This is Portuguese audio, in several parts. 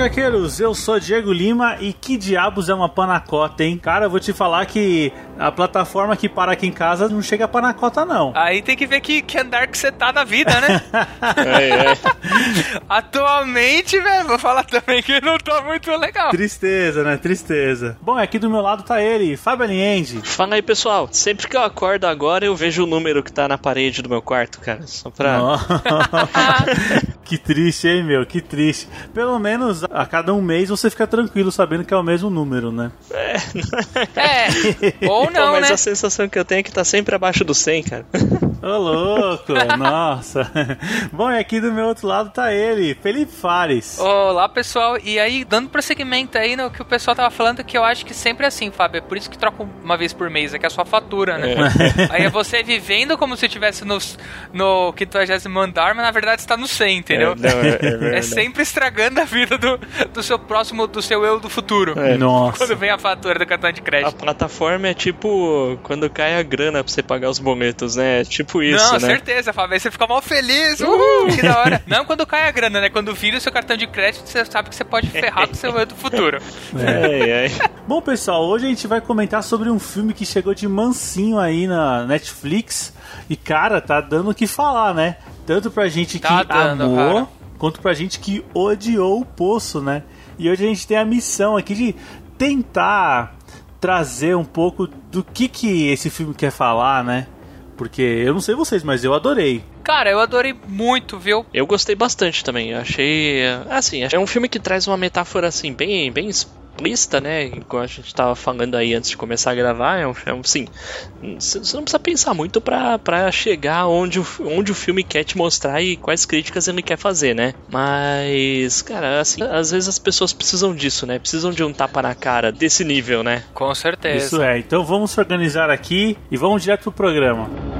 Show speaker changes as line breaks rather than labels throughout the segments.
Gaqueiros! Eu sou Diego Lima e que diabos é uma panacota, hein? Cara, eu vou te falar que a plataforma que para aqui em casa não chega a panacota, não.
Aí tem que ver que, que andar que você tá na vida, né?
É, é.
Atualmente, velho, vou falar também que não tá muito legal.
Tristeza, né? Tristeza. Bom, aqui do meu lado tá ele, Fábio Aliende.
Fala aí, pessoal. Sempre que eu acordo agora, eu vejo o número que tá na parede do meu quarto, cara. Só pra.
que triste, hein, meu? Que triste. Pelo menos a cada um mês você fica tranquilo sabendo que é o mesmo número, né?
É, ou Não,
mas
né?
a sensação que eu tenho é que tá sempre abaixo do 100, cara.
Ô, louco, nossa. Bom, e aqui do meu outro lado tá ele, Felipe Fares.
Olá, pessoal. E aí, dando prosseguimento aí no que o pessoal tava falando, que eu acho que sempre é assim, Fábio. É por isso que troca uma vez por mês, é que é a sua fatura, né? Aí é você vivendo como se estivesse no, no 50 andar, mas na verdade está no 100, entendeu?
É, não, é, é
É sempre estragando a vida do, do seu próximo, do seu eu do futuro.
É.
Nossa.
Quando vem a fatura do cartão de
A
crédito.
plataforma é tipo quando cai a grana pra você pagar os boletos, né? É Tipo isso,
não,
né?
certeza, Fábio. Aí você fica mal feliz. Uhul, que da hora. Não quando cai a grana, né? Quando vira o seu cartão de crédito, você sabe que você pode ferrar com o seu eu do futuro.
É, é.
Bom, pessoal, hoje a gente vai comentar sobre um filme que chegou de mansinho aí na Netflix. E, cara, tá dando o que falar, né? Tanto pra gente que
Tá dando,
amou,
cara.
quanto pra gente que odiou o poço, né? E hoje a gente tem a missão aqui de tentar trazer um pouco do que, que esse filme quer falar, né? Porque eu não sei vocês, mas eu adorei.
Cara, eu adorei muito, viu?
Eu gostei bastante também. Eu achei. Assim, é um filme que traz uma metáfora assim, bem, bem explícita, né? Igual a gente tava falando aí antes de começar a gravar. É um, é um sim. Você não precisa pensar muito pra, pra chegar onde o, onde o filme quer te mostrar e quais críticas ele quer fazer, né? Mas, cara, assim, às vezes as pessoas precisam disso, né? Precisam de um tapa na cara desse nível, né?
Com certeza.
Isso é. Então vamos se organizar aqui e vamos direto pro programa.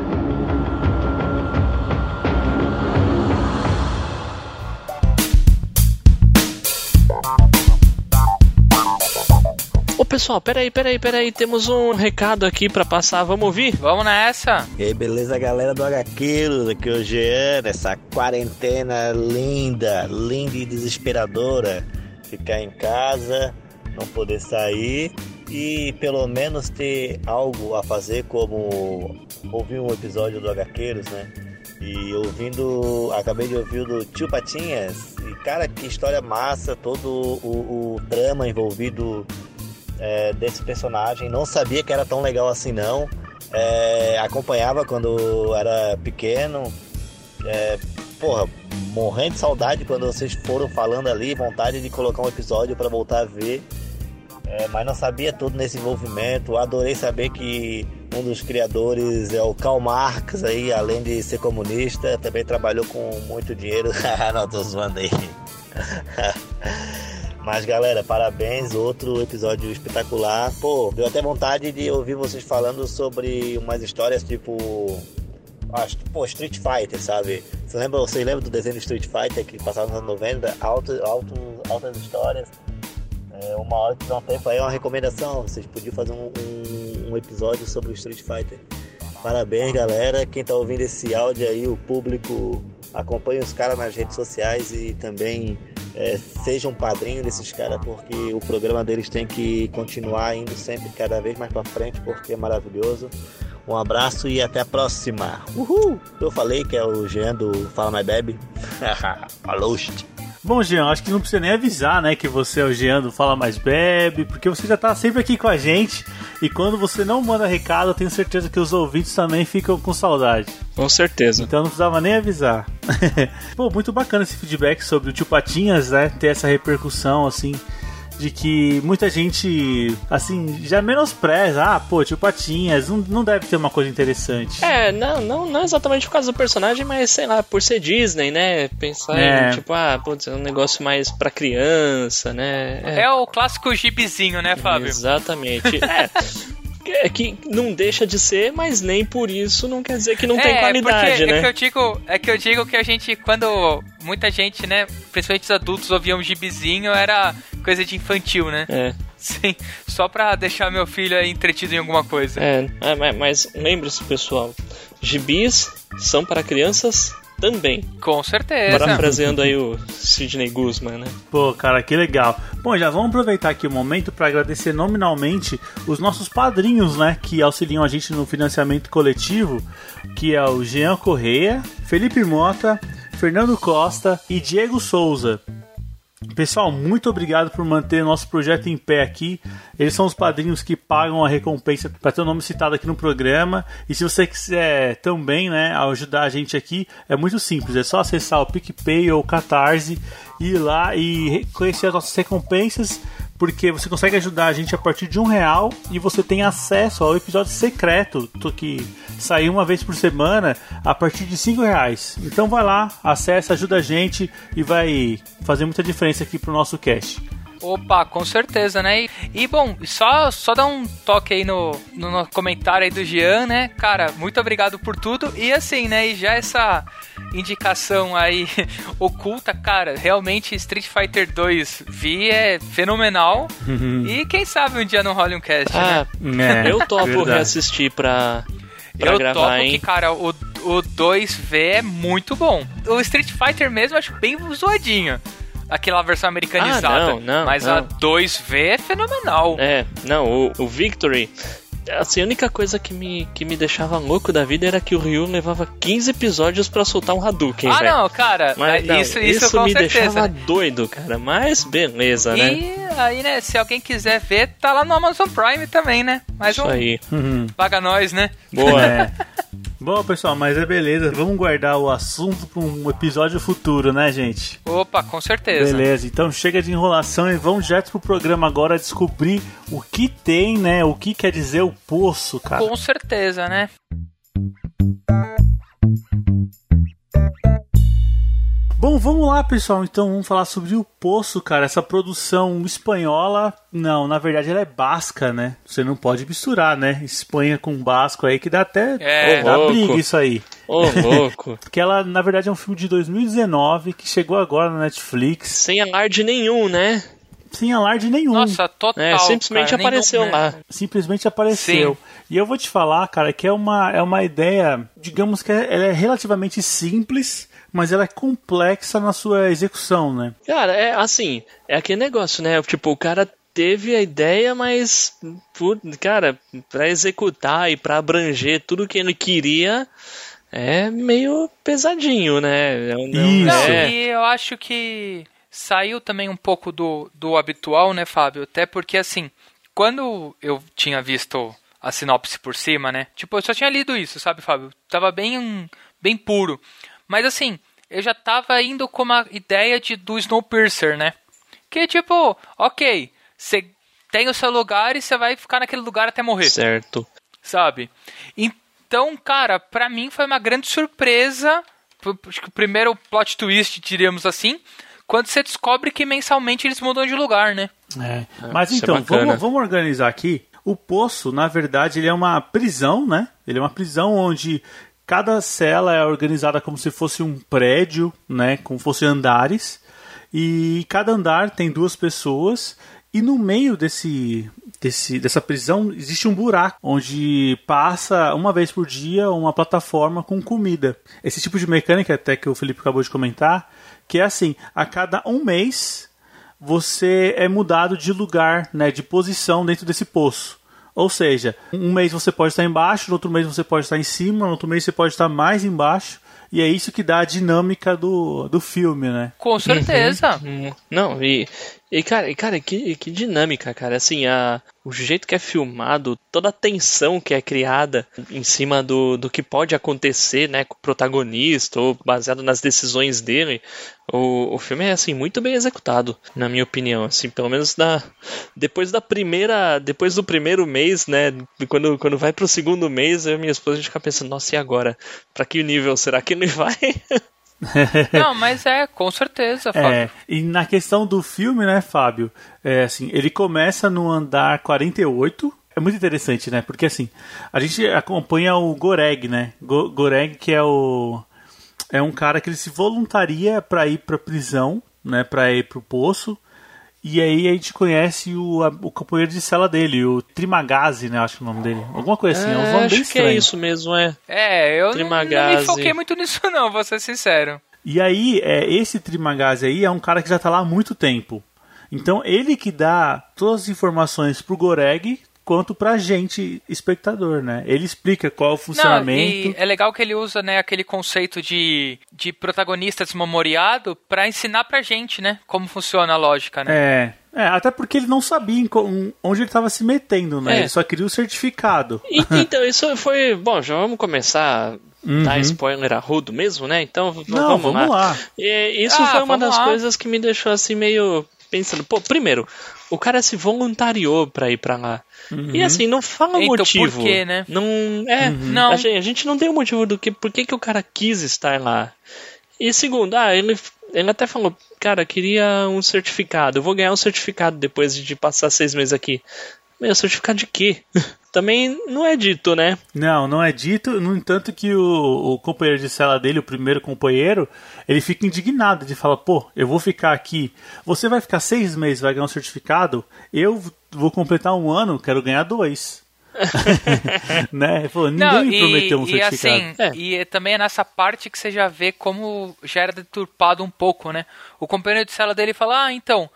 Pessoal, peraí, peraí, peraí. Temos um recado aqui pra passar. Vamos ouvir?
Vamos nessa.
E aí, beleza, galera do HQs? Aqui é o Jean, essa quarentena linda, linda e desesperadora. Ficar em casa, não poder sair e pelo menos ter algo a fazer, como ouvir um episódio do HQs, né? E ouvindo, acabei de ouvir o do Tio Patinhas. E cara, que história massa, todo o, o drama envolvido é, desse personagem. Não sabia que era tão legal assim, não. É, acompanhava quando era pequeno. É, porra, morrendo de saudade quando vocês foram falando ali, vontade de colocar um episódio para voltar a ver. É, mas não sabia tudo nesse envolvimento. Adorei saber que um dos criadores é o Karl Marx aí, além de ser comunista, também trabalhou com muito dinheiro. não, tô zoando aí. Mas galera, parabéns, outro episódio espetacular. Pô, deu até vontade de ouvir vocês falando sobre umas histórias tipo. Acho pô, Street Fighter, sabe? Você lembra, vocês lembram do desenho Street Fighter que passava nos anos 90? Alto, alto, altas histórias. É, uma hora que tiver um tempo aí, uma recomendação. Vocês podiam fazer um, um, um episódio sobre o Street Fighter. Parabéns, galera. Quem tá ouvindo esse áudio aí, o público, acompanhe os caras nas redes sociais e também é, seja um padrinho desses caras, porque o programa deles tem que continuar indo sempre cada vez mais pra frente, porque é maravilhoso. Um abraço e até a próxima. Uhul! Eu falei que é o Jean do Fala Mais Bebe. Falou.
Bom, Jean, acho que não precisa nem avisar, né, que você é o Jean do Fala Mais Bebe, porque você já tá sempre aqui com a gente. E quando você não manda recado, eu tenho certeza que os ouvintes também ficam com saudade.
Com certeza.
Então não precisava nem avisar. Pô, muito bacana esse feedback sobre o Tio Patinhas, né? Ter essa repercussão, assim, de que muita gente, assim, já menospreza. Ah, pô, tio Patinhas, não, não deve ter uma coisa interessante.
É, não, não, não exatamente por causa do personagem, mas sei lá, por ser Disney, né? Pensar
É.
em, tipo, ah, putz, é um negócio mais pra criança, né?
É, o clássico gibizinho, né, Fábio?
Exatamente. é. É que não deixa de ser, mas nem por isso não quer dizer que não tem
é,
qualidade,
porque
né?
É que, eu digo, é que eu digo que a gente, quando muita gente, né, principalmente os adultos, ouviam gibizinho, era coisa de infantil, né?
É,
Sim, só pra deixar meu filho aí entretido em alguma coisa.
é, é, mas- mas lembre-se, pessoal, gibis são para crianças também.
Com certeza.
Parafraseando aí o Sidney Guzman, né?
Pô, cara, que legal. Bom, já vamos aproveitar aqui o momento para agradecer nominalmente os nossos padrinhos, né, que auxiliam a gente no financiamento coletivo, que é o Jean Correia, Felipe Mota, Fernando Costa e Diego Souza. Pessoal, muito obrigado por manter nosso projeto em pé aqui. Eles são os padrinhos que pagam a recompensa para ter o nome citado aqui no programa. E se você quiser também, né, ajudar a gente aqui, é muito simples. É só acessar o PicPay ou o Catarse, ir lá e conhecer as nossas recompensas. Porque você consegue ajudar a gente a partir de um real e você tem acesso ao episódio secreto que sai uma vez por semana a partir de cinco reais. Então vai lá, acessa, ajuda a gente e vai fazer muita diferença aqui pro nosso cast.
Opa, com certeza, né? E, e, bom, só, só dar um toque aí no, no, no comentário aí do Jean, né? Cara, muito obrigado por tudo. E assim, né? E já essa indicação aí oculta, cara, realmente Street Fighter 2 vi é fenomenal. e quem sabe um dia não role um cast,
Ah,
né?
É,
eu topo
verdade.
reassistir pra, pra
Eu
gravar,
topo
hein?
que, cara, o, o 2V é muito bom. O Street Fighter mesmo eu acho bem zoadinho. Aquela versão americanizada.
Ah, não, não,
mas
não.
a 2V é fenomenal.
É, não, o, o Victory. Assim, a única coisa que me, que me deixava louco da vida era que o Ryu levava 15 episódios pra soltar um Hadouken,
ah,
velho.
não, cara.
Mas não,
isso, isso, com
me
certeza.
deixava doido, cara. Mas beleza, né?
E aí, né, se alguém quiser ver, tá lá no Amazon Prime também, né? Mais
Isso
um
aí.
Uhum.
paga nós, né?
Boa.
É. Bom, pessoal, mas é beleza. Vamos guardar o assunto para um episódio futuro, né, gente?
Opa, com certeza.
Beleza, então chega de enrolação e vamos direto pro programa agora descobrir o que tem, né? O que quer dizer o poço, cara.
Com certeza, né?
Bom, vamos lá, pessoal. Então vamos falar sobre o Poço, cara. Essa produção espanhola, não, na verdade ela é basca, né? Você não pode misturar, né? Espanha com basco aí que dá até
É.
dá
Louco.
briga isso aí.
Ô, louco.
Que ela, na verdade, é um filme de 2019 que chegou agora na Netflix,
Sem alarde nenhum, né?
sem alarde nenhum.
Nossa, total.
É, simplesmente
cara,
apareceu
nenhum,
lá.
né?
simplesmente apareceu.
Sim.
E eu vou te falar, cara, que é uma, é uma ideia, digamos que ela é relativamente simples, mas ela é complexa na sua execução, né?
Cara, é assim, é aquele negócio, né? Tipo, o cara teve a ideia, mas, cara, pra executar e pra abranger tudo que ele queria, é meio pesadinho, né? É um- não-
Isso.
É.
e eu acho que saiu também um pouco do, do habitual, né, Fábio? Até porque, assim, quando eu tinha visto a sinopse por cima, né? Tipo, eu só tinha lido isso, sabe, Fábio? Tava bem, bem puro. Mas, assim, eu já tava indo com uma ideia de, do Snowpiercer, né? Que, tipo, ok, você tem o seu lugar e você vai ficar naquele lugar até morrer
Certo.
sabe? Então, cara, pra mim foi uma grande surpresa. Acho que o primeiro plot twist, diríamos assim, quando você descobre que mensalmente eles mudam de lugar, né?
É. Mas
isso é
então,
bacana.
vamos, vamos organizar aqui. O poço, na verdade, ele é uma prisão, né? Ele é uma prisão onde cada cela é organizada como se fosse um prédio, né? Como fosse andares. E cada andar tem duas pessoas. E no meio desse, desse, dessa prisão existe um buraco onde passa uma vez por dia uma plataforma com comida. Esse tipo de mecânica, até que o Felipe acabou de comentar, que é assim: a cada um mês você é mudado de lugar, né, de posição dentro desse poço. Ou seja, um mês você pode estar embaixo, no outro mês você pode estar em cima, no outro mês você pode estar mais embaixo. E é isso que dá a dinâmica do, do filme, né?
Com certeza.
Hum, Não, e, E cara, e, cara que, que dinâmica, cara. Assim, a, o jeito que é filmado, toda a tensão que é criada em cima do, do que pode acontecer, né, com o protagonista, ou baseado nas decisões dele. O, o filme é, assim, muito bem executado, na minha opinião. Assim, pelo menos da, depois da primeira. Depois do primeiro mês, né? Quando, quando vai pro segundo mês, eu e minha esposa a gente fica pensando, nossa, e agora? Pra que nível será que ele vai?
Não, mas é, com certeza, Fábio.
É, e na questão do filme, né, Fábio? É assim, ele começa no andar 48. É muito interessante, né? Porque assim, a gente acompanha o Goreg, né? Go Goreg, que é o. É um cara que ele se voluntaria para ir pra prisão, né? Pra ir pro poço. E aí a gente conhece o, a, o companheiro de cela dele, o Trimagazi, né? Acho que é o nome dele. Alguma coisa assim, é, é um nome
acho
bem
que é isso mesmo, é.
É, eu não, não
Trimagazi.
me foquei muito nisso não, vou ser sincero.
E aí, é, esse Trimagazi aí é um cara que já tá lá há muito tempo. Então, ele que dá todas as informações pro Goreg quanto pra gente, espectador, né? Ele explica qual é o funcionamento.
Não, e é legal que ele usa, né, aquele conceito de, de protagonista desmemoriado pra ensinar pra gente, né, como funciona a lógica, né?
É, é, até porque ele não sabia onde ele estava se metendo, né?
É.
Ele só queria o certificado.
E- então, isso foi. Bom, já vamos começar a
Uhum.
dar spoiler a rodo mesmo, né? Então,
Não,
vamos,
vamos lá.
E isso
Ah,
foi uma das
lá.
coisas que me deixou assim meio pensando. Pô, primeiro, o cara se voluntariou pra ir pra lá.
Uhum.
E assim, não fala o
Então,
motivo.
por quê, né?
Não, é,
Não.
A, gente, a gente não tem o motivo do que, por que, que o cara quis estar lá. E segundo, ah, ele, ele até falou, cara, queria um certificado. Eu vou ganhar um certificado depois de passar seis meses aqui. Meu, certificado de quê? Também não é dito, né?
Não, não é dito. No entanto, que o, o companheiro de cela dele, o primeiro companheiro, ele fica indignado de falar: pô, eu vou ficar aqui. Você vai ficar seis meses, vai ganhar um certificado. Eu vou completar um ano, quero ganhar dois. né? Ele falou, ninguém
Não,
me prometeu um
e, e
certificado.
assim,
É.
e também é nessa parte que você já vê como já era deturpado um pouco, né? O companheiro de cela dele fala, ah, então,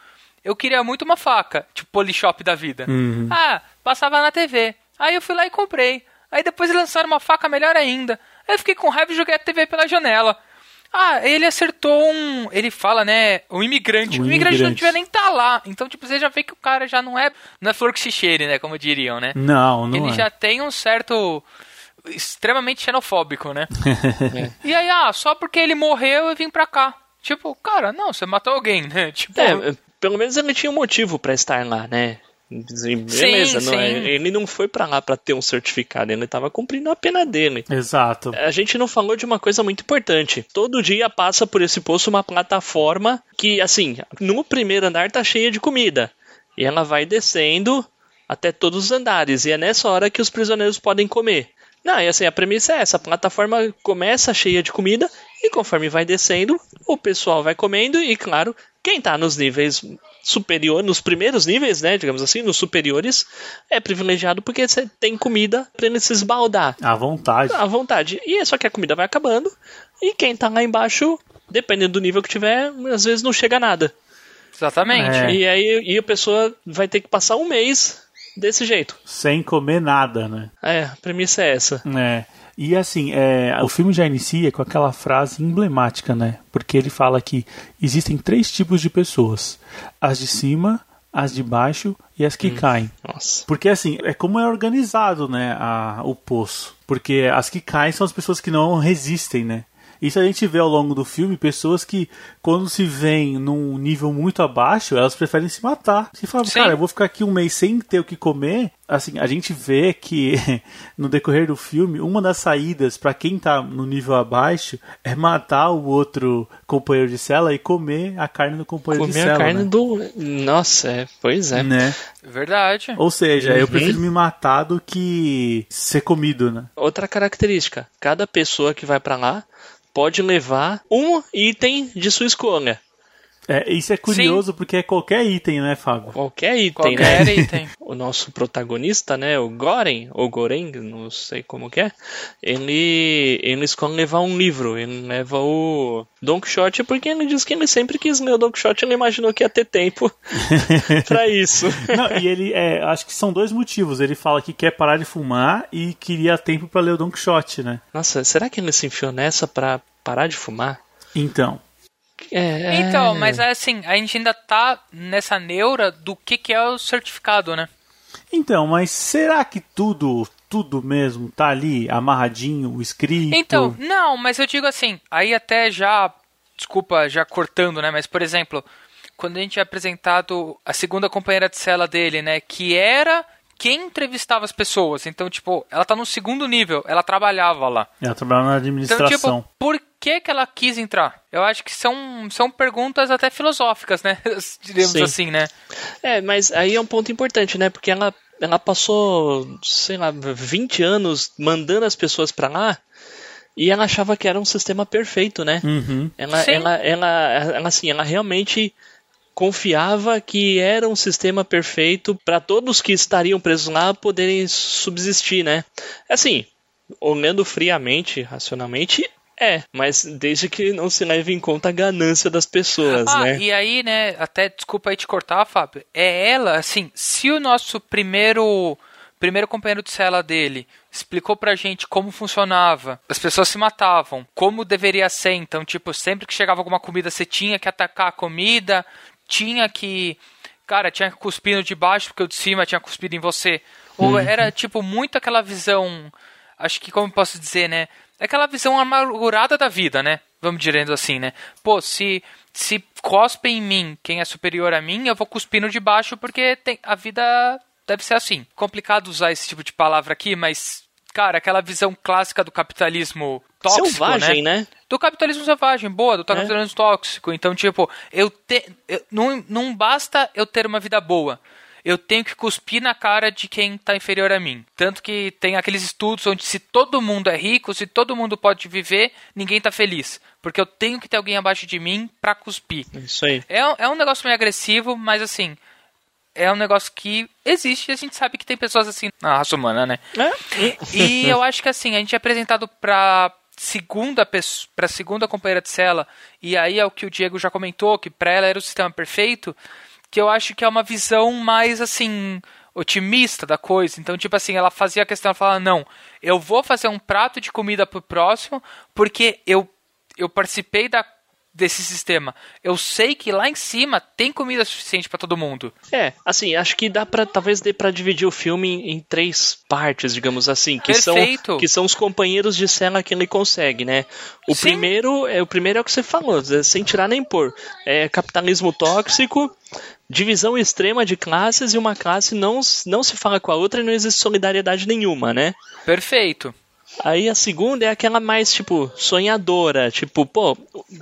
eu queria muito uma faca, tipo Polishop da vida.
Uhum.
Ah, passava na TV. Aí eu fui lá e comprei. Aí depois eles lançaram uma faca melhor ainda. Aí eu fiquei com raiva e joguei a TV pela janela. Ah, ele acertou um. Ele fala, né? Um imigrante.
Um
o imigrante, não
imigrante.
devia nem estar lá. Então, tipo, você já vê que o cara já não é. Não é flor que se cheire, né? Como diriam, né?
Não, não
ele
é.
já tem um certo extremamente xenofóbico, né? E aí, ah, só porque ele morreu eu vim pra cá. Tipo, cara, não, você matou alguém, né? Tipo,
É, pelo menos ele tinha um motivo pra estar lá, né? Beleza,
Sim,
não é-
sim.
ele não foi pra lá pra ter um certificado, ele tava cumprindo a pena dele.
Exato.
A gente não falou de uma coisa muito importante. Todo dia passa por esse poço uma plataforma que, assim, no primeiro andar tá cheia de comida. E ela vai descendo até todos os andares. E é nessa hora que os prisioneiros podem comer. Não, e assim, a premissa é essa: a plataforma começa cheia de comida e conforme vai descendo, o pessoal vai comendo e, claro, quem tá nos níveis superiores, nos primeiros níveis, né, digamos assim, nos superiores, é privilegiado porque você tem comida pra ele se esbaldar
À vontade.
à vontade. E é só que a comida vai acabando e quem tá lá embaixo, dependendo do nível que tiver, às vezes não chega a nada.
exatamente.
É.
E aí e a pessoa vai ter que passar um mês desse jeito.
Sem comer nada, né?
É, a premissa é essa.
É. E assim, é, o filme já inicia com aquela frase emblemática, né? Porque ele fala que existem três tipos de pessoas: as de cima, as de baixo e as que caem.
Nossa.
Porque assim, é como é organizado, né, a, o poço. Porque as que caem são as pessoas que não resistem, né? Isso a gente vê ao longo do filme, pessoas que, quando se veem num nível muito abaixo, elas preferem se matar. Você fala,
Sim.
cara, eu vou ficar aqui um mês sem ter o que comer. Assim, a gente vê que no decorrer do filme, uma das saídas para quem tá no nível abaixo é matar o outro companheiro de cela e comer a carne do companheiro de
Comer
cela.
a carne
né?
do. Nossa, é, pois é.
né?
Verdade.
Ou seja, eu
Uhum.
prefiro me matar do que ser comido, né?
Outra característica: cada pessoa que vai pra lá pode levar um item de sua escolha.
É, isso é curioso porque é qualquer item, né, Fábio?
Qualquer item,
Qualquer
né?
item.
o nosso protagonista, né, o Goren, ou Goren, não sei como que é, ele, ele escolhe levar um livro, ele leva o Don Quixote porque ele diz que ele sempre quis ler o Don Quixote, ele imaginou que ia ter tempo pra isso.
Não, e ele, é, acho que são dois motivos. Ele fala que quer parar de fumar e queria tempo pra ler o Don Quixote, né?
Nossa, será que ele se enfiou nessa pra parar de fumar?
Então,
É,
Então,
é.
mas assim, a gente ainda tá nessa neura do que, que é o certificado, né?
Então, mas será que tudo, tudo mesmo tá ali amarradinho, escrito?
Então, não, mas eu digo assim, aí até já, desculpa, já cortando, né? Mas, por exemplo, quando a gente é apresentado a segunda companheira de cela dele, né? Que era quem entrevistava as pessoas. Então, tipo, ela tá no segundo nível, ela trabalhava lá.
Ela trabalha na
Então,
administração.
tipo, por que que ela quis entrar? Eu acho que são, são perguntas até filosóficas, né? Diremos
Sim.
assim, né?
É, mas aí é um ponto importante, né? Porque ela, ela passou, sei lá, 20 anos mandando as pessoas pra lá e ela achava que era um sistema perfeito, né?
Uhum.
Ela,
Sim.
ela, ela, ela, assim, ela realmente confiava que era um sistema perfeito para todos que estariam presos lá poderem subsistir, né? Assim, olhando friamente, racionalmente, é, mas desde que não se leve em conta a ganância das pessoas,
Ah,
né?
e aí, né, até desculpa aí te cortar, Fábio. É ela, assim, se o nosso primeiro primeiro companheiro de cela dele explicou pra gente como funcionava, as pessoas se matavam, como deveria ser, então, tipo, sempre que chegava alguma comida, você tinha que atacar a comida, tinha que cara, tinha que cuspir no de baixo porque o de cima tinha cuspido em você. Ou era tipo muito aquela visão, acho que como eu posso dizer, né? Aquela visão amargurada da vida, né? Vamos dizendo assim, né? Pô, se se cospe em mim quem é superior a mim, eu vou cuspir no de baixo porque tem, a vida deve ser assim. Complicado usar esse tipo de palavra aqui, mas cara, aquela visão clássica do capitalismo tóxico,
Selvagem,
né?
né?
Do capitalismo selvagem, boa, do capitalismo
É.
tóxico. Então, tipo, eu te, eu- não, não basta eu ter uma vida boa. Eu tenho que cuspir na cara de quem tá inferior a mim. Tanto que tem aqueles estudos onde se todo mundo é rico, se todo mundo pode viver, ninguém tá feliz. Porque eu tenho que ter alguém abaixo de mim pra cuspir.
Isso aí.
É, um- é um negócio meio agressivo, mas assim, é um negócio que existe e a gente sabe que tem pessoas assim na raça humana, né? E eu acho que assim, a gente é apresentado pra segunda pessoa, pra segunda companheira de cela, e aí é o que o Diego já comentou, que pra ela era o sistema perfeito, que eu acho que é uma visão mais assim otimista da coisa. Então, tipo assim, ela fazia a questão, ela falava, não, eu vou fazer um prato de comida pro próximo, porque eu eu participei da desse sistema. Eu sei que lá em cima tem comida suficiente pra todo mundo.
É, assim, acho que dá para talvez dê para dividir o filme em, em três partes, digamos assim, que
Perfeito.
são que são os companheiros de cela que ele consegue, né? O
Sim.
primeiro é o primeiro é o que você falou, é sem tirar nem pôr. É capitalismo tóxico, divisão extrema de classes e uma classe não não se fala com a outra e não existe solidariedade nenhuma, né?
Perfeito.
Aí a segunda é aquela mais, tipo, sonhadora, tipo, pô,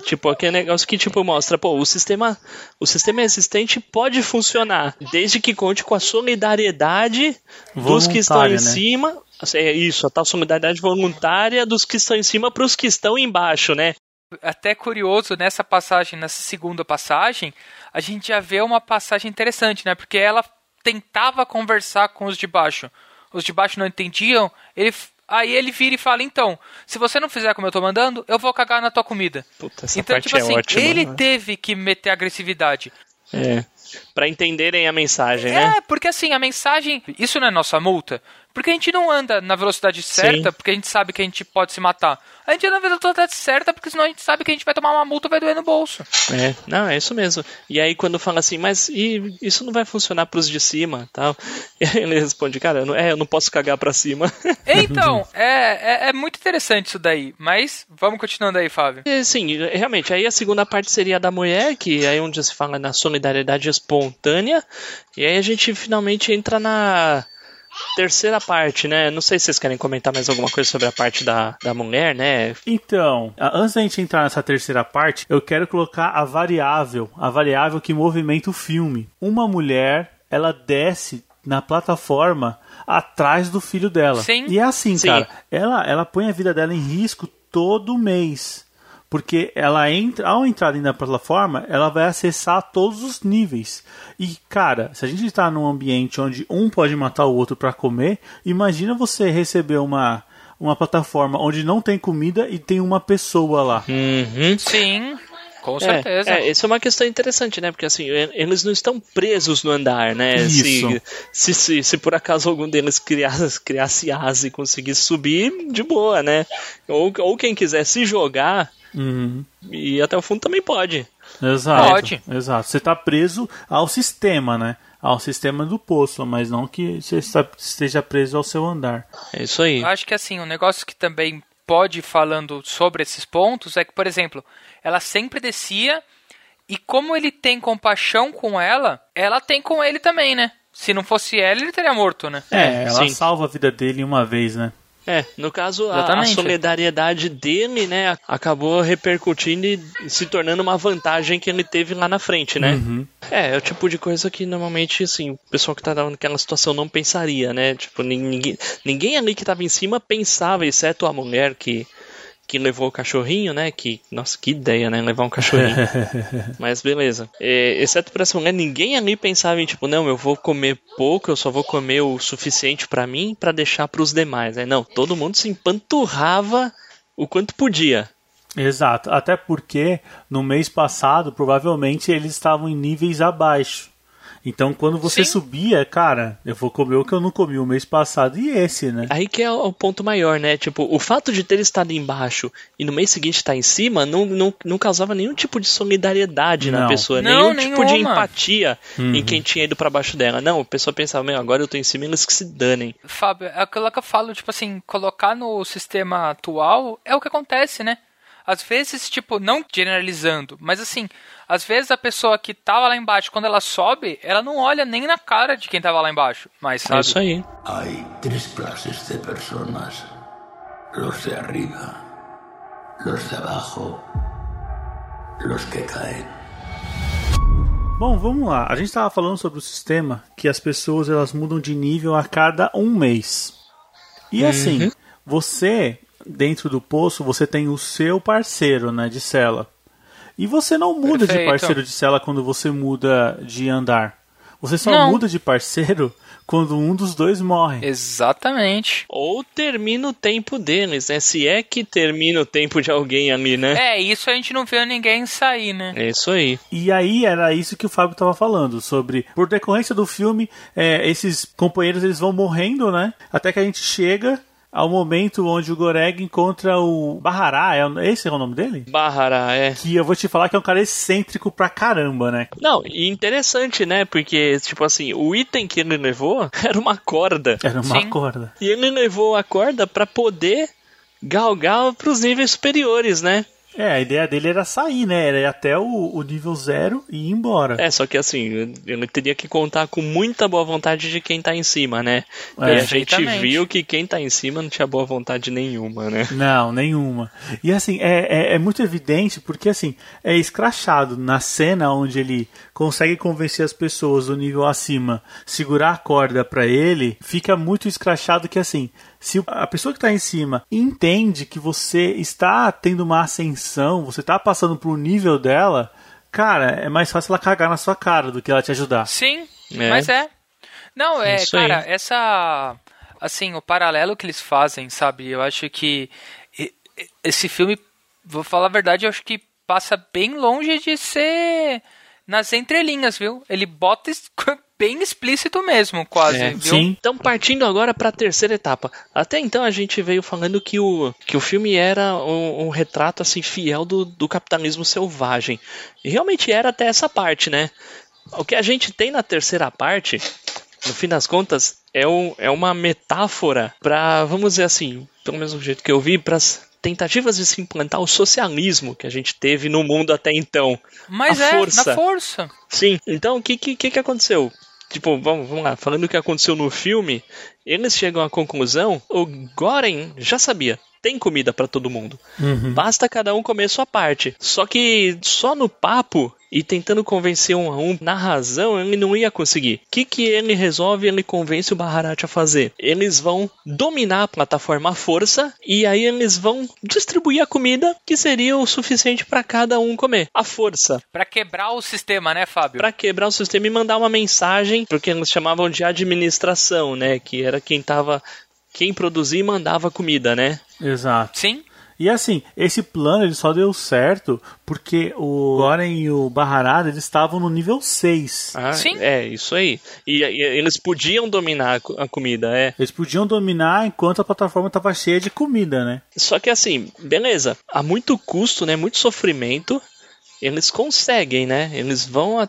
tipo, aquele negócio que, tipo, mostra, pô, o sistema, o sistema existente pode funcionar, desde que conte com a solidariedade dos que estão em
né?
cima, é isso, a tal solidariedade voluntária dos que estão em cima para os que estão embaixo, né?
até curioso nessa passagem, nessa segunda passagem, a gente já vê uma passagem interessante, né? Porque ela tentava conversar com os de baixo. Os de baixo não entendiam. Ele, aí ele vira e fala: então, se você não fizer como eu tô mandando, eu vou cagar na tua comida.
Puta, essa
então,
parte
tipo
é
assim,
ótima.
ele
né?
teve que meter agressividade.
É. Pra entenderem a mensagem, né?
É, porque assim, a mensagem. Isso não é nossa multa. Porque a gente não anda na velocidade certa,
Sim.
porque a gente sabe que a gente pode se matar. A gente anda na velocidade certa, porque senão a gente sabe que a gente vai tomar uma multa e vai doer no bolso.
É, não, é isso mesmo. E aí quando fala assim, mas isso não vai funcionar pros de cima, tal. E aí ele responde, cara, eu não, é, eu não posso cagar pra cima.
Então, é, é, é muito interessante isso daí. Mas vamos continuando aí, Fábio.
E, Sim, realmente. Aí a segunda parte seria a da mulher, que aí é onde se fala na solidariedade espontânea. E aí a gente finalmente entra na terceira parte, né? Não sei se vocês querem comentar mais alguma coisa sobre a parte da, da mulher, né?
Então, a- antes da gente entrar nessa terceira parte, eu quero colocar a variável, a variável que movimenta o filme. Uma mulher, ela desce na plataforma atrás do filho dela.
Sim.
E é assim,
Sim.
cara, ela, ela põe a vida dela em risco todo mês. Porque ela entra, ao entrar dentro da plataforma, ela vai acessar todos os níveis. E, cara, se a gente está num ambiente onde um pode matar o outro para comer, imagina você receber uma, uma plataforma onde não tem comida e tem uma pessoa lá.
Uhum.
Sim. Com certeza.
É, é, isso é uma questão interessante, né? Porque assim, eles não estão presos no andar, né?
Isso.
Se, se, se, se por acaso algum deles criasse, criasse asa e conseguisse subir, de boa, né? Ou, ou quem quiser se jogar
Uhum.
e ir até o fundo também pode.
Exato.
Pode.
Exato. Você tá preso ao sistema, né? Ao sistema do poço, mas não que você está- esteja preso ao seu andar.
É isso aí.
Eu acho que assim, um negócio que também pode ir falando sobre esses pontos é que, por exemplo, ela sempre descia e como ele tem compaixão com ela, ela tem com ele também, né? Se não fosse ela, ele teria morto, né?
É, ela
sim.
salva a vida dele uma vez, né?
É, no caso, a, a solidariedade dele, né, acabou repercutindo e se tornando uma vantagem que ele teve lá na frente, né?
Uhum.
É, é o tipo de coisa que normalmente, assim, o pessoal que tá naquela situação não pensaria, né? Tipo, nin- ninguém, ninguém ali que tava em cima pensava, exceto a mulher que, que levou o cachorrinho, né? Que, nossa, que ideia, né? Levar um cachorrinho. Mas beleza. É, exceto pra essa mulher, ninguém ali pensava em, tipo, não, eu vou comer pouco, eu só vou comer o suficiente pra mim pra deixar pros demais, né? Não, todo mundo se empanturrava o quanto podia.
Exato. Até porque no mês passado, provavelmente eles estavam em níveis abaixo. Então, quando você
Sim.
subia, cara, eu vou comer o que eu não comi o mês passado e esse, né?
Aí que é o ponto maior, né? Tipo, o fato de ter estado embaixo e no mês seguinte estar em cima não, não, não causava nenhum tipo de solidariedade na
Não.
pessoa,
Não,
nenhum tipo de
nenhuma.
empatia
Uhum.
em quem tinha ido pra baixo dela. Não, a pessoa pensava, meu, agora eu tô em cima e eles que se danem.
Fábio, é aquilo que eu falo, tipo assim, colocar no sistema atual é o que acontece, né? Às vezes, tipo, não generalizando, mas assim, às vezes a pessoa que tava lá embaixo, quando ela sobe, ela não olha nem na cara de quem tava lá embaixo. Mas
É
sabe?
isso aí.
Hay tres clases de personas. Los de arriba, los de abajo, los que caen.
Bom, vamos lá. A gente estava falando sobre o sistema que as pessoas elas mudam de nível a cada um mês. E assim, você dentro do poço você tem o seu parceiro, né, de cela. E você não muda de
Perfeito.
parceiro de cela quando você muda de andar. Você só
Não.
muda de parceiro quando um dos dois morre.
Exatamente.
Ou termina o tempo deles, né? Se é que termina o tempo de alguém ali, né?
É, isso a gente não vê ninguém sair, né?
É isso aí.
E aí era isso que o Fábio estava falando sobre por decorrência do filme é, esses companheiros eles vão morrendo, né? Até que a gente chega ao momento onde o Goreg encontra o Bahará, é, esse é o nome dele?
Barra, é.
Que eu vou te falar que é um cara excêntrico pra caramba, né?
Não, e interessante, né? Porque, tipo assim, o item que ele levou era uma corda.
Era uma
Sim.
corda.
E ele levou a corda pra poder galgar pros níveis superiores, né?
É, a ideia dele era sair, né? Era ir até o, o nível zero e ir embora.
É, só que assim, ele teria que contar com muita boa vontade de quem tá em cima, né?
É.
e a gente viu que quem tá em cima não tinha boa vontade nenhuma, né?
Não, nenhuma. E assim, é, é, é muito evidente porque assim, é escrachado na cena onde ele consegue convencer as pessoas do nível acima, segurar a corda pra ele, fica muito escrachado que assim, se o- a pessoa que tá em cima entende que você está tendo uma ascensão, você tá passando pro nível dela, cara, é mais fácil ela cagar na sua cara do que ela te ajudar.
Sim,
É.
mas é. Não, é,
Isso aí.
cara, essa. Assim, o paralelo que eles fazem, sabe? Eu acho que esse filme, vou falar a verdade, eu acho que passa bem longe de ser nas entrelinhas, viu? Ele bota bem explícito mesmo, quase,
É,
viu?
Sim.
Então, partindo agora para a terceira etapa. Até então a gente veio falando que o, que o filme era um, um retrato assim fiel do, do capitalismo selvagem. E realmente era até essa parte, né? O que a gente tem na terceira parte, no fim das contas, é, um, é uma metáfora para, vamos dizer assim, pelo mesmo jeito que eu vi, para as tentativas de se implantar o socialismo que a gente teve no mundo até então.
Mas
a
é,
força.
na força.
Sim, então o que, que, que que aconteceu? Tipo, vamos, vamos lá, falando o que aconteceu no filme, eles chegam à conclusão, o Goren já sabia, tem comida pra todo mundo. Basta cada um comer sua parte. Só que só no papo e tentando convencer um a um na razão, ele não ia conseguir. O que, que ele resolve? Ele convence o Baharat a fazer. Eles vão dominar a plataforma à força e aí eles vão distribuir a comida que seria o suficiente pra cada um comer. A força.
Pra quebrar o sistema, né, Fábio?
Pra quebrar o sistema e mandar uma mensagem, porque eles chamavam de administração, né? Que era quem tava. Quem produzia e mandava comida, né?
Exato.
Sim.
E assim, esse plano ele só deu certo porque o Goren e o Baharada eles estavam no nível 6.
Ah,
Sim.
É, isso aí. E, e eles podiam dominar a comida, é.
Eles podiam dominar enquanto a plataforma estava cheia de comida, né?
Só que assim, beleza, há muito custo, né? Muito sofrimento. Eles conseguem, né? Eles vão a...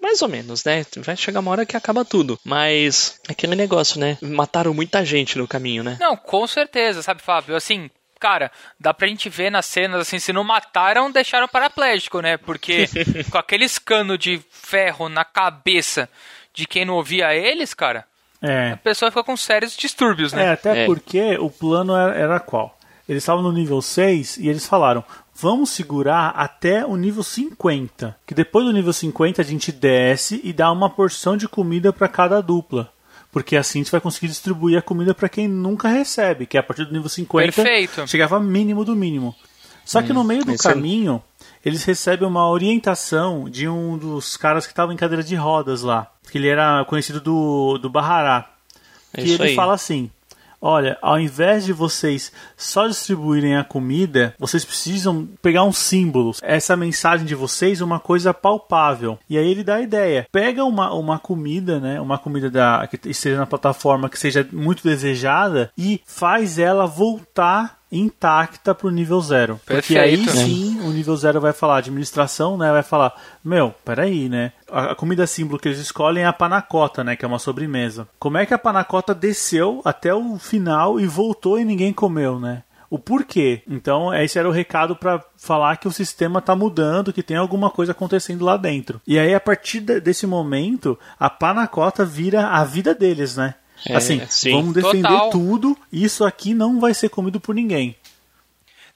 mais ou menos, né? Vai chegar uma hora que acaba tudo. Mas aquele negócio, né? Mataram muita gente no caminho, né?
Não, com certeza, sabe, Fábio? Assim, cara, dá pra gente ver nas cenas, assim, se não mataram, deixaram paraplégico, né? Porque com aqueles cano de ferro na cabeça de quem não ouvia eles, cara,
É.
a pessoa fica com sérios distúrbios,
É,
né?
até
É.
porque o plano era, era qual? Eles estavam no nível 6 e eles falaram: vamos segurar até o nível 50. Que depois do nível 50 a gente desce e dá uma porção de comida para cada dupla. Porque assim a gente vai conseguir distribuir a comida para quem nunca recebe, que é a partir do nível 50
Perfeito.
chegava mínimo do mínimo. Só que no meio do
é-
caminho, eles recebem uma orientação de um dos caras que estava em cadeira de rodas lá. Que ele era conhecido do, do Bahará.
É
Que
isso
ele
aí.
fala assim: Olha, ao invés de vocês só distribuírem a comida, vocês precisam pegar um símbolo. Essa mensagem de vocês, uma coisa palpável. E aí ele dá a ideia: pega uma, uma comida, né? Uma comida da, que esteja na plataforma que seja muito desejada e faz ela voltar intacta pro nível zero. Porque aí
Perfeito.
sim o nível zero vai falar, a administração, né? Vai falar, meu, peraí, né? A, comida símbolo que eles escolhem é a panacota, né? Que é uma sobremesa. Como é que a panacota desceu até o final e voltou e ninguém comeu, né? O porquê? Então, esse era o recado para falar que o sistema tá mudando, que tem alguma coisa acontecendo lá dentro. E aí, a partir de- desse momento, a panacota vira a vida deles, né?
É,
assim,
sim.
vamos defender
Total.
tudo, isso aqui não vai ser comido por ninguém.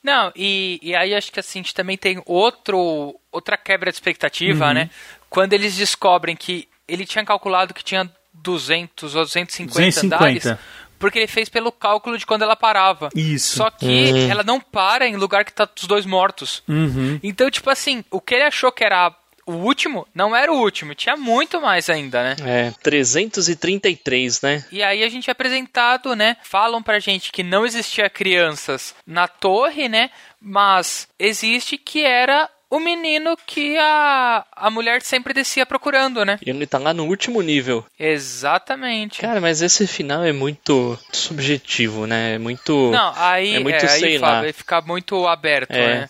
Não, e, e aí acho que assim, a gente também tem outro, outra quebra de expectativa,
Uhum.
né? Quando eles descobrem que ele tinha calculado que tinha 200 ou 250,
250.
andares, porque ele fez pelo cálculo de quando ela parava.
Isso.
Só que ela não para em lugar que tá os dois mortos.
Uhum.
Então, tipo assim, o que ele achou que era o último, não era o último, tinha muito mais ainda, né?
É, 333, né?
E aí a gente é apresentado, né? Falam pra gente que não existia crianças na torre, né? Mas existe que era o menino que a, a mulher sempre descia procurando, né?
E ele tá lá no último nível.
Exatamente.
Cara, mas esse final é muito subjetivo, né? É muito.
não, aí,
é muito
é, aí
sei
Fábio,
lá.
aí fica muito aberto,
É.
né?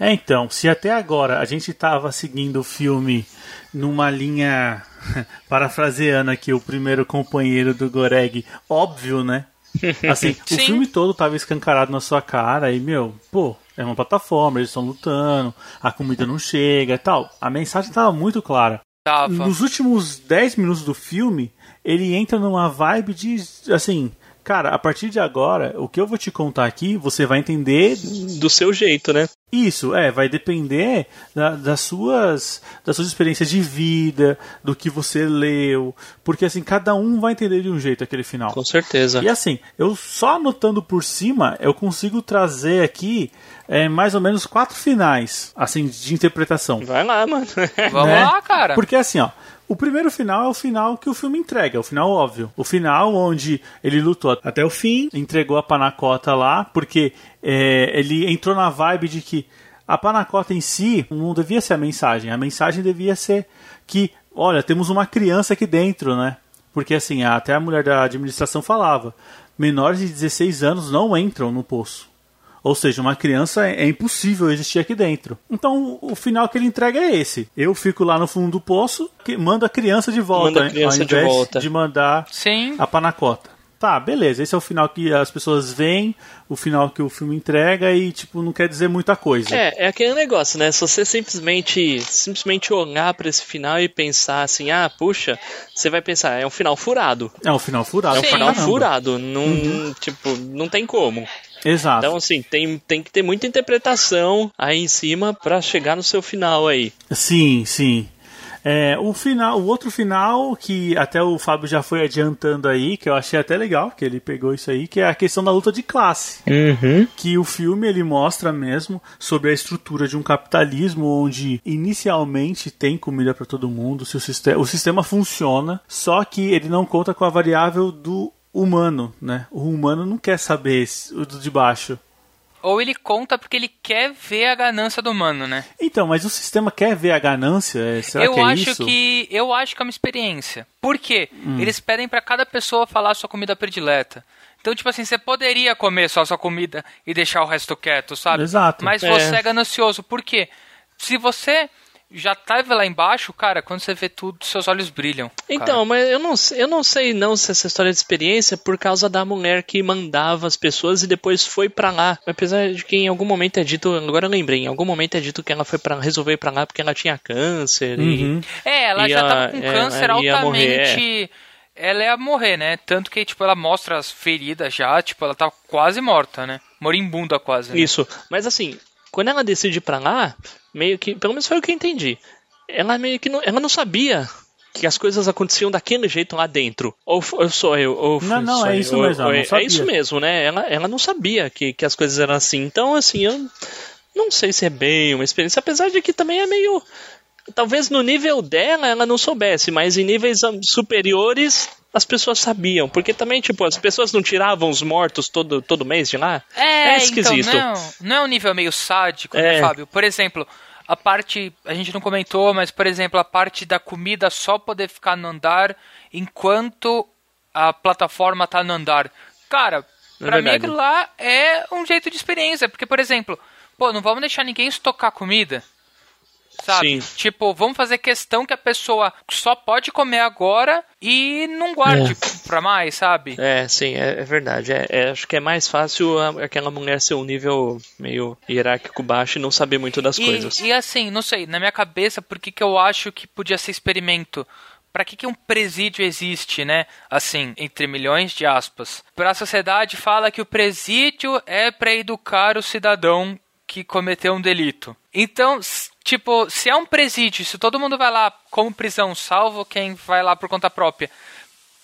É, então, se até agora a gente tava seguindo o filme numa linha, parafraseando aqui o primeiro companheiro do Goreg, óbvio, né? Assim, o filme todo tava escancarado na sua cara e, meu, pô, é uma plataforma, eles estão lutando, a comida não chega e tal. A mensagem tava muito clara.
Tava.
Nos últimos 10 minutos do filme, ele entra numa vibe de, assim, cara, a partir de agora, o que eu vou te contar aqui, você vai entender
Do seu jeito, né?
isso, é, vai depender da- das suas das suas experiências de vida, do que você leu, porque assim, cada um vai entender de um jeito aquele final.
Com certeza.
E assim, eu só anotando por cima, eu consigo trazer aqui é, mais ou menos quatro finais, assim, de interpretação.
Vai lá, mano.
Vamos
né?
lá, cara.
Porque assim, ó, o primeiro final é o final que o filme entrega, é o final óbvio. O final onde ele lutou até o fim, entregou a panacota lá, porque é, ele entrou na vibe de que a panacota em si não devia ser a mensagem. A mensagem devia ser que, olha, temos uma criança aqui dentro, né? Porque assim, até a mulher da administração falava, menores de 16 anos não entram no poço. Ou seja, uma criança é é impossível existir aqui dentro. Então, o final que ele entrega é esse. Eu fico lá no fundo do poço, que mando a criança de volta,
Manda a criança
ao
de
invés
volta.
de mandar
Sim.
a panacota. Tá, beleza. Esse é o final que as pessoas veem, o final que o filme entrega e, tipo, não quer dizer muita coisa.
É, é aquele negócio, né? Se você simplesmente, simplesmente olhar pra esse final e pensar assim, ah, puxa, você vai pensar, é um final furado.
É um final furado.
É um
pra
final furado. Não,
Uhum.
tipo, não tem como.
Exato.
Então, assim, tem, tem que ter muita interpretação aí em cima pra chegar no seu final aí.
Sim, sim. É, o final, o outro final que até o Fábio já foi adiantando aí, que eu achei até legal, que ele pegou isso aí, que é a questão da luta de classe.
Uhum.
Que o filme ele mostra mesmo sobre a estrutura de um capitalismo onde inicialmente tem comida para todo mundo, se o, sistema, o sistema funciona, só que ele não conta com a variável do humano, né? O humano não quer saber esse- o do de baixo.
ou ele conta porque ele quer ver a ganância do humano, né?
Então, mas o sistema quer ver a ganância? É, Será
eu
que é
acho
isso?
que eu acho que é uma experiência. Por quê? Eles pedem pra cada pessoa falar a sua comida predileta. Então, tipo assim, você poderia comer só a sua comida e deixar o resto quieto, sabe?
Exato.
Mas
É.
você é ganancioso. Por quê? Se você já tava lá embaixo, cara, quando você vê tudo, seus olhos brilham.
Então, mas eu não, sei- eu não sei não se essa história de experiência é por causa da mulher que mandava as pessoas e depois foi pra lá. Apesar de que em algum momento é dito, agora eu lembrei, em algum momento é dito que ela foi para resolver ir pra lá porque ela tinha câncer e
Uhum.
É, ela já tava com
é,
câncer
ela ia
altamente. Ela ia morrer, né? Tanto que, tipo, ela mostra as feridas já, tipo, ela tá quase morta, né? Moribunda quase. Né?
Isso. Mas assim, quando ela decide ir pra lá, meio que, pelo menos foi o que eu entendi. Ela meio que não, ela não sabia que as coisas aconteciam daquele jeito lá dentro. Ou, ou sou eu, ou
Não, não, é
eu,
isso mesmo,
ou é, é isso mesmo, né? Ela, ela não sabia que, que as coisas eram assim. Então, assim, eu não sei se é bem uma experiência, apesar de que também é meio. Talvez no nível dela ela não soubesse, mas em níveis superiores as pessoas sabiam. Porque também, tipo, as pessoas não tiravam os mortos todo, todo mês de lá.
É,
esquisito.
então, não, não é um nível meio sádico,
É.
né, Fábio? Por exemplo, a parte, a gente não comentou, mas, por exemplo, a parte da comida só poder ficar no andar enquanto a plataforma tá no andar. Cara,
É
pra mim aquilo lá é um jeito de experiência, porque, por exemplo, pô, não vamos deixar ninguém estocar comida. Sabe?
Sim.
Tipo, vamos fazer questão que a pessoa só pode comer agora e não guarde pra mais, sabe?
É, sim, é, é verdade. É, é, acho que é mais fácil a- aquela mulher ser um nível meio hierárquico baixo e não saber muito das coisas.
E, e assim, não sei, na minha cabeça, por que, que eu acho que podia ser experimento? Pra que, que um presídio existe, né? Assim, entre milhões de aspas. Pra sociedade fala que o presídio é pra educar o cidadão que cometeu um delito. Então, tipo, se é um presídio, se todo mundo vai lá como prisão, salvo quem vai lá por conta própria,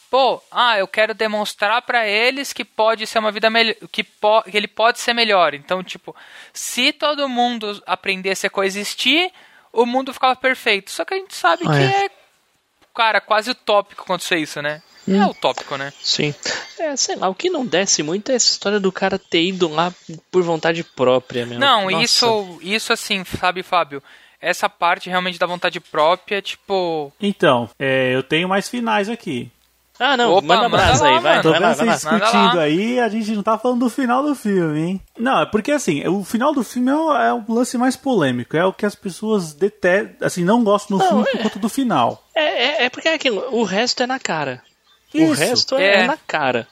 pô, ah, eu quero demonstrar pra eles que pode ser uma vida melhor, que, po que ele pode ser melhor. Então, tipo, se todo mundo aprendesse a coexistir, o mundo ficava perfeito. Só que a gente sabe
Ah,
que
é.
é, cara, quase utópico acontecer isso, né? É utópico, né?
Sim. É, sei lá, o que não desce muito é essa história do cara ter ido lá por vontade própria, meu.
Não,
Nossa.
isso, isso assim, sabe, Fábio? Essa parte realmente da vontade própria, tipo.
Então, é, eu tenho mais finais aqui.
Ah, não,
Opa,
manda brasa
lá,
aí, vai.
Tô
Vai lá,
vendo
vai lá.
vocês
Manda
discutindo
lá.
aí, a gente não tá falando do final do filme, hein? Não, é porque assim, o final do filme é o, é o lance mais polêmico, é o que as pessoas detestam, assim, não gostam do
Não,
filme
é.
por conta do final.
É, é, é porque é aquilo, o resto é na cara. O
Isso.
resto é,
É.
na cara.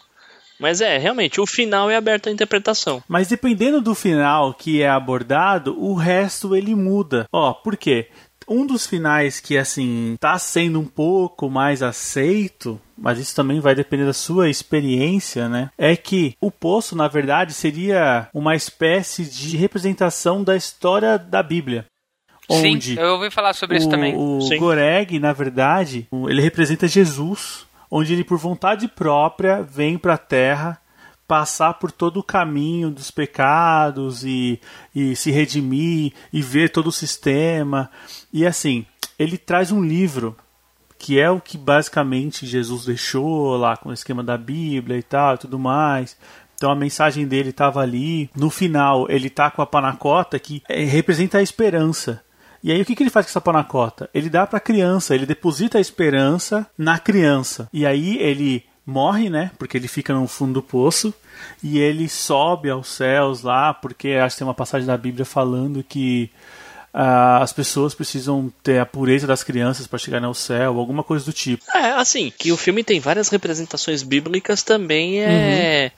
Mas é, realmente, o final é aberto à interpretação.
Mas dependendo do final que é abordado, o resto ele muda. Ó, por quê? Um dos finais que, assim, tá sendo um pouco mais aceito, mas isso também vai depender da sua experiência, né? É que o poço, na verdade, seria uma espécie de representação da história da Bíblia. Onde
Sim, eu ouvi falar sobre isso
o,
também.
O
Sim.
Goreg, na verdade, o- ele representa Jesus, onde ele, por vontade própria, vem para a Terra passar por todo o caminho dos pecados e, e se redimir e ver todo o sistema. E assim, ele traz um livro que é o que basicamente Jesus deixou lá com o esquema da Bíblia e tal e tudo mais. Então a mensagem dele estava ali. No final, ele tá com a panacota que eh, representa a esperança. E aí o que, que ele faz com essa panacota? Ele dá para a criança, ele deposita a esperança na criança. E aí ele morre, né? Porque ele fica no fundo do poço e ele sobe aos céus lá, porque acho que tem uma passagem da Bíblia falando que ah, as pessoas precisam ter a pureza das crianças para chegar ao céu, alguma coisa do tipo.
É, assim, que o filme tem várias representações bíblicas também é.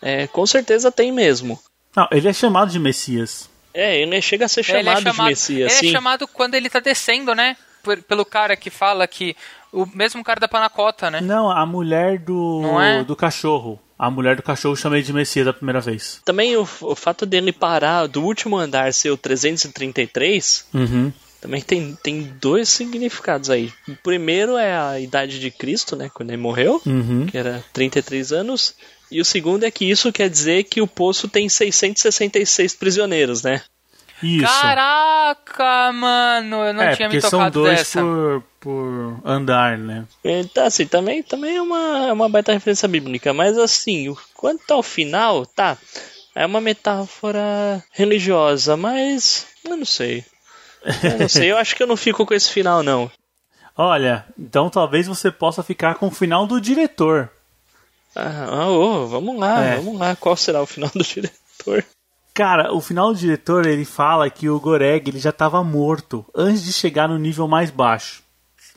é com certeza tem mesmo.
Não, ele é chamado de Messias.
É, ele chega a ser chamado,
é chamado,
de Messias,
ele
sim.
é chamado quando ele tá descendo, né? Por- pelo cara que fala que. O mesmo cara da Panacota, né?
Não, a mulher do,
Não é?
do cachorro. A mulher do cachorro chama ele de Messias a primeira vez.
Também o, o fato dele parar do último andar ser o 333
Uhum.
Também tem, tem dois significados aí. O primeiro é a idade de Cristo, né? Quando ele morreu,
Uhum.
que era 33 anos. E o segundo é que isso quer dizer que o poço tem 666 prisioneiros, né?
Isso.
Caraca, mano, eu não
é,
tinha
porque
me
são
tocado
dois
dessa.
por, por andar, né?
Então, assim, também, também é uma, é uma baita referência bíblica. Mas, assim, o- quanto ao final, tá. é uma metáfora religiosa, mas eu não sei. Eu não sei, eu acho que eu não fico com esse final, não.
Olha, então talvez você possa ficar com o final do diretor.
Ah, ô, vamos lá,
É.
vamos lá. Qual será o final do diretor?
Cara, o final do diretor ele fala que o Goreg ele já estava morto antes de chegar no nível mais baixo.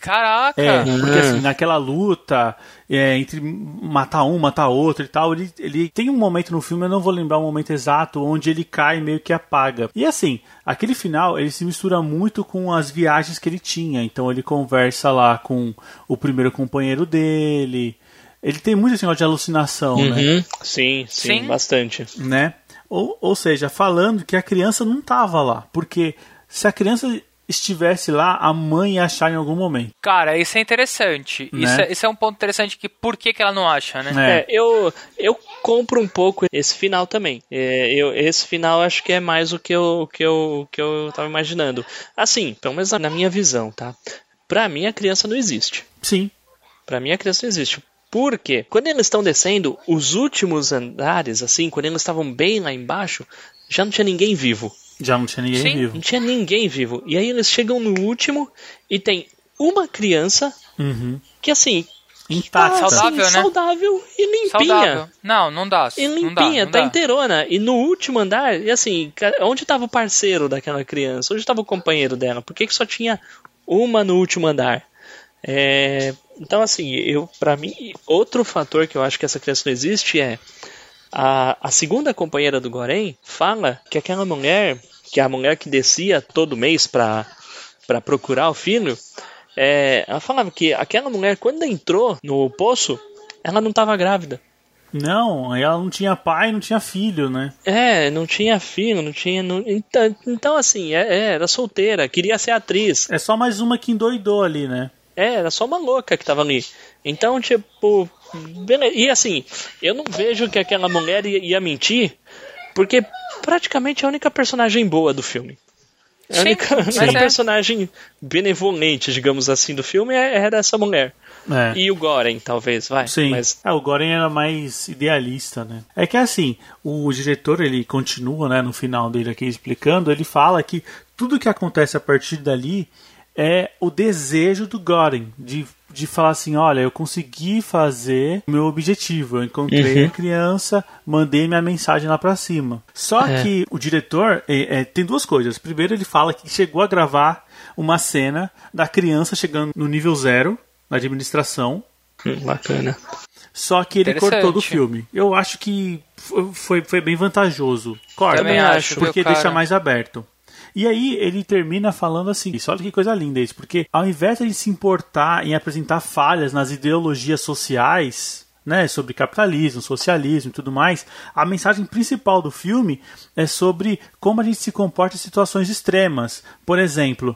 Caraca!
É, porque assim, naquela luta é, entre matar um, matar outro e tal, ele, ele tem um momento no filme, eu não vou lembrar o momento exato, onde ele cai e meio que apaga. E assim, aquele final, ele se mistura muito com as viagens que ele tinha. Então ele conversa lá com o primeiro companheiro dele. Ele tem muito esse negócio de alucinação, né?
Uhum. Sim, sim,
Sim.
bastante.
né? Ou, ou seja, falando que a criança não estava lá. Porque se a criança estivesse lá, a mãe achar em algum momento.
Cara, isso é interessante.
Né?
Isso, é, isso é um ponto interessante que por que, que ela não acha, né?
É.
É, eu, eu compro um pouco esse final também. É, eu, esse final acho que é mais o que eu, que eu, o que eu tava imaginando. Assim, pelo menos na minha visão, tá? Pra mim a criança não existe.
Sim.
Pra mim a criança não existe. Por quê? Quando eles estão descendo, os últimos andares, assim, quando eles estavam bem lá embaixo, já não tinha ninguém vivo.
Já não tinha ninguém
Sim.
vivo.
Não tinha ninguém vivo. E aí eles chegam no último e tem uma criança
Uhum.
que, assim,
Intacta.
tá,
Saudável,
assim,
né?
saudável e limpinha.
Saudável. Não, não dá.
E
não dá,
limpinha,
não
tá
dá.
inteirona. E no último andar, e assim, onde tava o parceiro daquela criança? Onde tava o companheiro dela? Por que, que só tinha uma no último andar? É, então, assim, eu para mim, outro fator que eu acho que essa criança não existe é a, a segunda companheira do Gorém fala que aquela mulher, que é a mulher que descia todo mês pra, pra procurar o filho, é, ela falava que aquela mulher, quando entrou no poço, ela não estava grávida.
Não, ela não tinha pai, não tinha filho, né?
É, não tinha filho, não tinha. não- então, então, assim, é, é, era solteira, queria ser atriz.
É só mais uma que endoidou ali, né?
É, era só uma louca que tava ali. Então, tipo. Bele- E assim, eu não vejo que aquela mulher ia, ia mentir, porque praticamente é a única personagem boa do filme. A
Sim,
única, a
mas
única
é.
personagem benevolente, digamos assim, do filme é- era essa mulher.
É.
E o Goren, talvez, vai.
Sim.
Mas
É, o Goren era mais idealista, né? É que assim, o diretor, ele continua, né, no final dele aqui explicando, ele fala que tudo que acontece a partir dali é o desejo do Goren de, de falar assim, olha, eu consegui fazer o meu objetivo, eu encontrei a criança, mandei minha mensagem lá pra cima. Só
É.
que o diretor é, é, tem duas coisas. Primeiro, ele fala que chegou a gravar uma cena da criança chegando no nível zero na administração,
hum, bacana.
só que ele cortou do filme. Eu acho que fo- foi, foi bem vantajoso. Corta,
Também acho,
porque
cara?
deixa mais aberto. E aí ele termina falando assim, olha que coisa linda isso, porque ao invés de ele se importar em apresentar falhas nas ideologias sociais, né, sobre capitalismo, socialismo e tudo mais, a mensagem principal do filme é sobre como a gente se comporta em situações extremas. Por exemplo,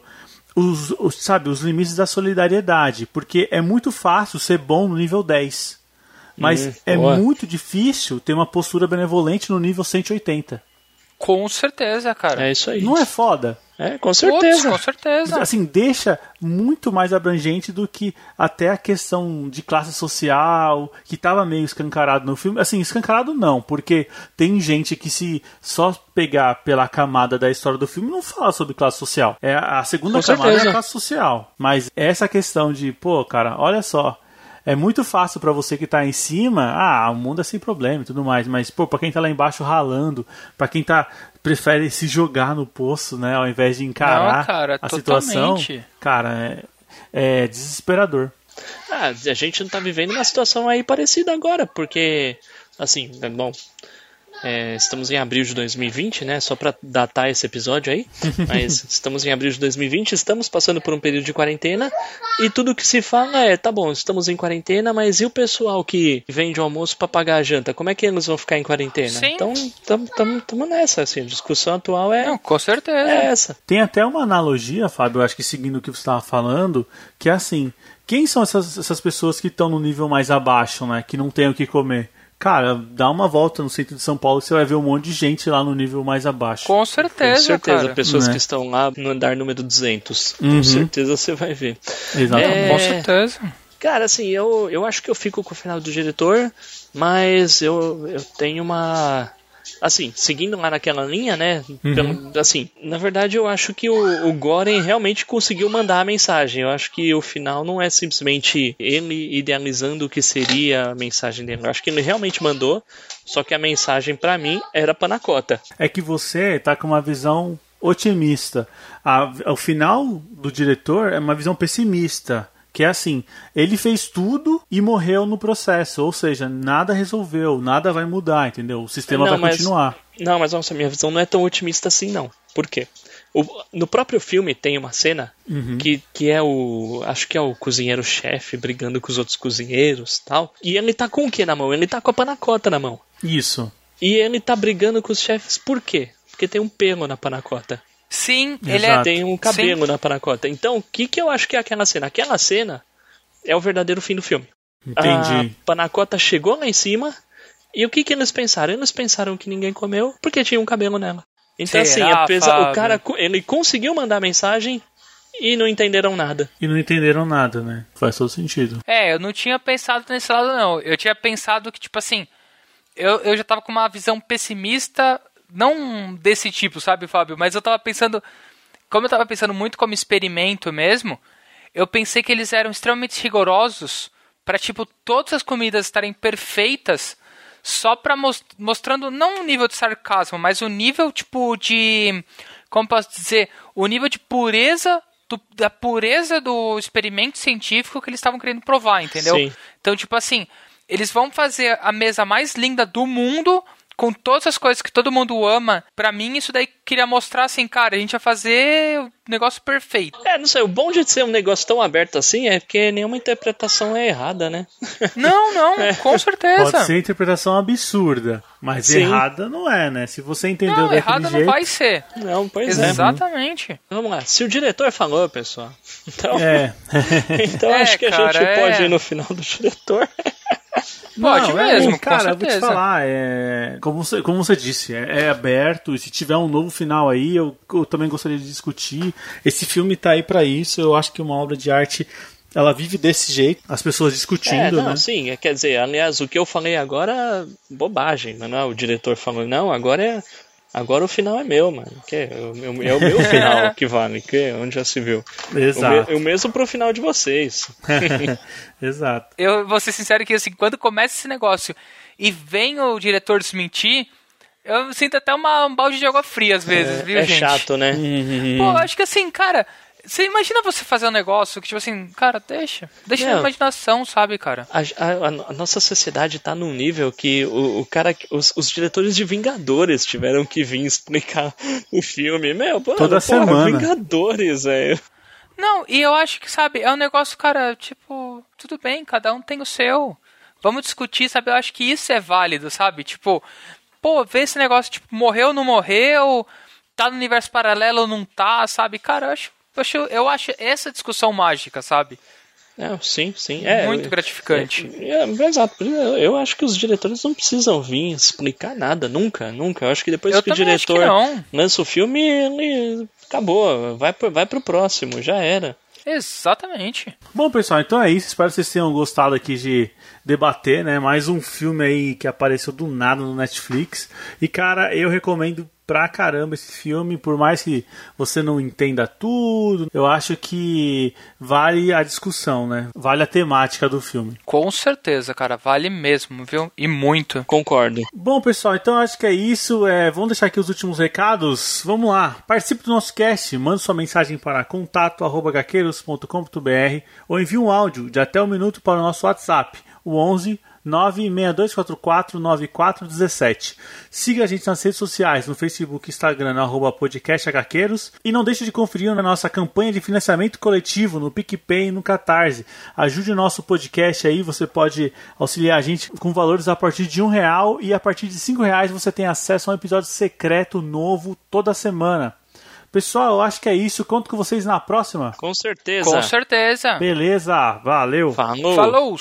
os, os- sabe, os limites da solidariedade, porque é muito fácil ser bom no nível 10. Mas é muito difícil ter uma postura benevolente no nível 180.
Com certeza, cara.
É isso aí.
Não é foda?
É, com
Putz,
certeza.
com certeza.
Assim, deixa muito mais abrangente do que até a questão de classe social, que tava meio escancarado no filme. Assim, escancarado não, porque tem gente que se só pegar pela camada da história do filme não fala sobre classe social. É a segunda
Com
camada é a
certeza.
classe social. Mas essa questão de, pô, cara, olha só, é muito fácil pra você que tá em cima, ah, o mundo é sem problema e tudo mais, mas pô, para quem tá lá embaixo ralando, pra quem tá prefere se jogar no poço, né, ao invés de encarar
Não, cara,
a situação,
totalmente.
cara, é, é desesperador.
Ah, a gente não tá vivendo uma situação aí parecida agora, porque, assim, é bom, é, estamos em abril de 2020, né? Só pra datar esse episódio aí, mas estamos em abril de 2020, estamos passando por um período de quarentena e tudo que se fala é, tá bom, estamos em quarentena, mas e o pessoal que vende o almoço pra pagar a janta? Como é que eles vão ficar em quarentena?
Sim.
Então, estamos nessa, assim, a discussão atual é,
Não, com certeza.
é essa.
Tem até uma analogia, Fábio, acho que seguindo o que você estava falando, que é assim, quem são essas, essas pessoas que estão no nível mais abaixo, né, que não tem o que comer? Cara, dá uma volta no centro de São Paulo que você vai ver um monte de gente lá no nível mais abaixo.
Com certeza,
Com certeza,
cara.
pessoas
Né?
que estão lá no andar número 200.
Uhum.
Com certeza você vai ver.
Exatamente.
É,
Com certeza.
Cara, assim, eu, eu acho que eu fico com o final do diretor, mas eu, eu tenho uma. Assim, seguindo lá naquela linha, né?
Uhum.
pelo- assim, na verdade eu acho que o, o Goren realmente conseguiu mandar a mensagem. Eu acho que o final não é simplesmente ele idealizando o que seria a mensagem dele. Eu acho que ele realmente mandou, só que a mensagem pra mim era panacota.
É que você tá com uma visão otimista. A, o final do diretor é uma visão pessimista. Que é assim, ele fez tudo e morreu no processo. Ou seja, nada resolveu, nada vai mudar, entendeu? O sistema
Não,
vai
mas-
continuar.
Não, mas nossa, minha visão não é tão otimista assim, não. Por quê? O- no próprio filme tem uma cena
Uhum.
que, que é o. Acho que é o cozinheiro-chefe brigando com os outros cozinheiros tal. E ele tá com o que na mão? Ele tá com a panacota na mão.
Isso.
E ele tá brigando com os chefes por quê? Porque tem um pelo na panacota.
Sim,
Exato.
ele é.
Tem um cabelo na panacota. Então, o que, que eu acho que é aquela cena? Aquela cena é o verdadeiro fim do filme.
Entendi.
A panacota chegou lá em cima e o que, que eles pensaram? Eles pensaram que ninguém comeu porque tinha um cabelo nela. Então,
Será,
assim, apesar, o cara ele conseguiu mandar a mensagem e não entenderam nada.
E não entenderam nada, né? Faz todo sentido.
É, eu não tinha pensado nesse lado, não. Eu tinha pensado que, tipo assim, eu, eu já tava com uma visão pessimista, não desse tipo, sabe, Fábio? Mas eu tava pensando, como eu tava pensando muito como experimento mesmo, eu pensei que eles eram extremamente rigorosos pra, tipo, todas as comidas estarem perfeitas só pra mos- mostrando não o nível de sarcasmo, mas o nível, tipo, de. Como posso dizer? O nível de pureza. do- da pureza do experimento científico que eles estavam querendo provar, entendeu?
Sim.
Então, tipo assim, eles vão fazer a mesa mais linda do mundo com todas as coisas que todo mundo ama. Pra mim, isso daí queria mostrar assim, cara, a gente vai fazer o negócio perfeito.
É, não sei, o bom de ser um negócio tão aberto assim é que nenhuma interpretação é errada, né?
Não, não, com certeza.
Pode ser interpretação absurda, mas
Sim.
errada não é, né? Se você entendeu
Não,
daquele
errado
jeito...
não vai ser.
Não, pois é.
Exatamente.
Vamos lá, se o diretor falou, pessoal, então,
É.
então
É,
acho que a
cara,
gente
é.
pode ir no final do diretor.
Pode
Não, é,
mesmo, com
cara, eu vou te falar, é, como, você, como você disse, é, é aberto, e se tiver um novo final aí, eu, eu também gostaria de discutir. Esse filme tá aí pra isso, eu acho que uma obra de arte, ela vive desse jeito, as pessoas
É,
discutindo,
não,
né?
sim, é, quer dizer, aliás, o que eu falei agora, bobagem, não é? O diretor falou, não, agora é. Agora o final é meu, mano. Que é, o meu- é o meu final que vale, que onde já se viu. O, me,
Exato.
o mesmo pro final de vocês.
Exato.
Eu vou ser sincero que assim, quando começa esse negócio e vem o diretor desmentir, eu sinto até uma, um balde de água fria às vezes, viu,
é
gente?
chato, né?
Pô, eu acho que assim, cara, você imagina você fazer um negócio que, tipo assim, cara, deixa. Deixa na
Não.
imaginação, sabe, cara?
A, a- a nossa sociedade tá num nível que o, o cara, os, os diretores de Vingadores tiveram que vir explicar o filme. Meu, pô,
Toda
porra,
semana.
Vingadores, velho.
Não, e eu acho que, sabe, é um negócio, cara, tipo, tudo bem, cada um tem o seu. Vamos discutir, sabe? Eu acho que isso é válido, sabe? Tipo, pô, ver esse negócio, tipo, morreu ou não morreu, tá no universo paralelo ou não tá, sabe? Cara, eu acho, eu acho, eu acho essa discussão mágica, sabe?
É, sim, sim. É,
Muito gratificante.
É, é, exato. Eu, eu acho que os diretores não precisam vir explicar nada, nunca, nunca. Eu acho que depois
Eu
que o
que
diretor
não.
lança o filme, ele acabou. Vai pro, vai pro próximo, já era.
Exatamente.
Bom, pessoal, então é isso. Espero que vocês tenham gostado aqui de debater, né? Mais um filme aí que apareceu do nada no Netflix. E, cara, eu recomendo pra caramba esse filme, por mais que você não entenda tudo, eu acho que vale a discussão, né? Vale a temática do filme.
Com certeza, cara, vale mesmo, viu? E muito.
Concordo.
Bom, pessoal, então acho que é isso. É, vamos deixar aqui os últimos recados. Vamos lá. Participe do nosso cast. Mande sua mensagem para contato.gaqueiros.com.br ou envie um áudio de até um minuto para o nosso WhatsApp, o 11 96244 9417. Siga a gente nas redes sociais, no Facebook e Instagram, no arroba podcast HQueiros. E não deixe de conferir na nossa campanha de financiamento coletivo no PicPay e no Catarse. Ajude o nosso podcast aí, você pode auxiliar a gente com valores a partir de um real e a partir de cinco reais você tem acesso a um episódio secreto novo toda semana. Pessoal, eu acho que é isso. Conto com vocês na próxima.
Com certeza.
Com certeza.
Beleza, valeu.
Falou.
Falou!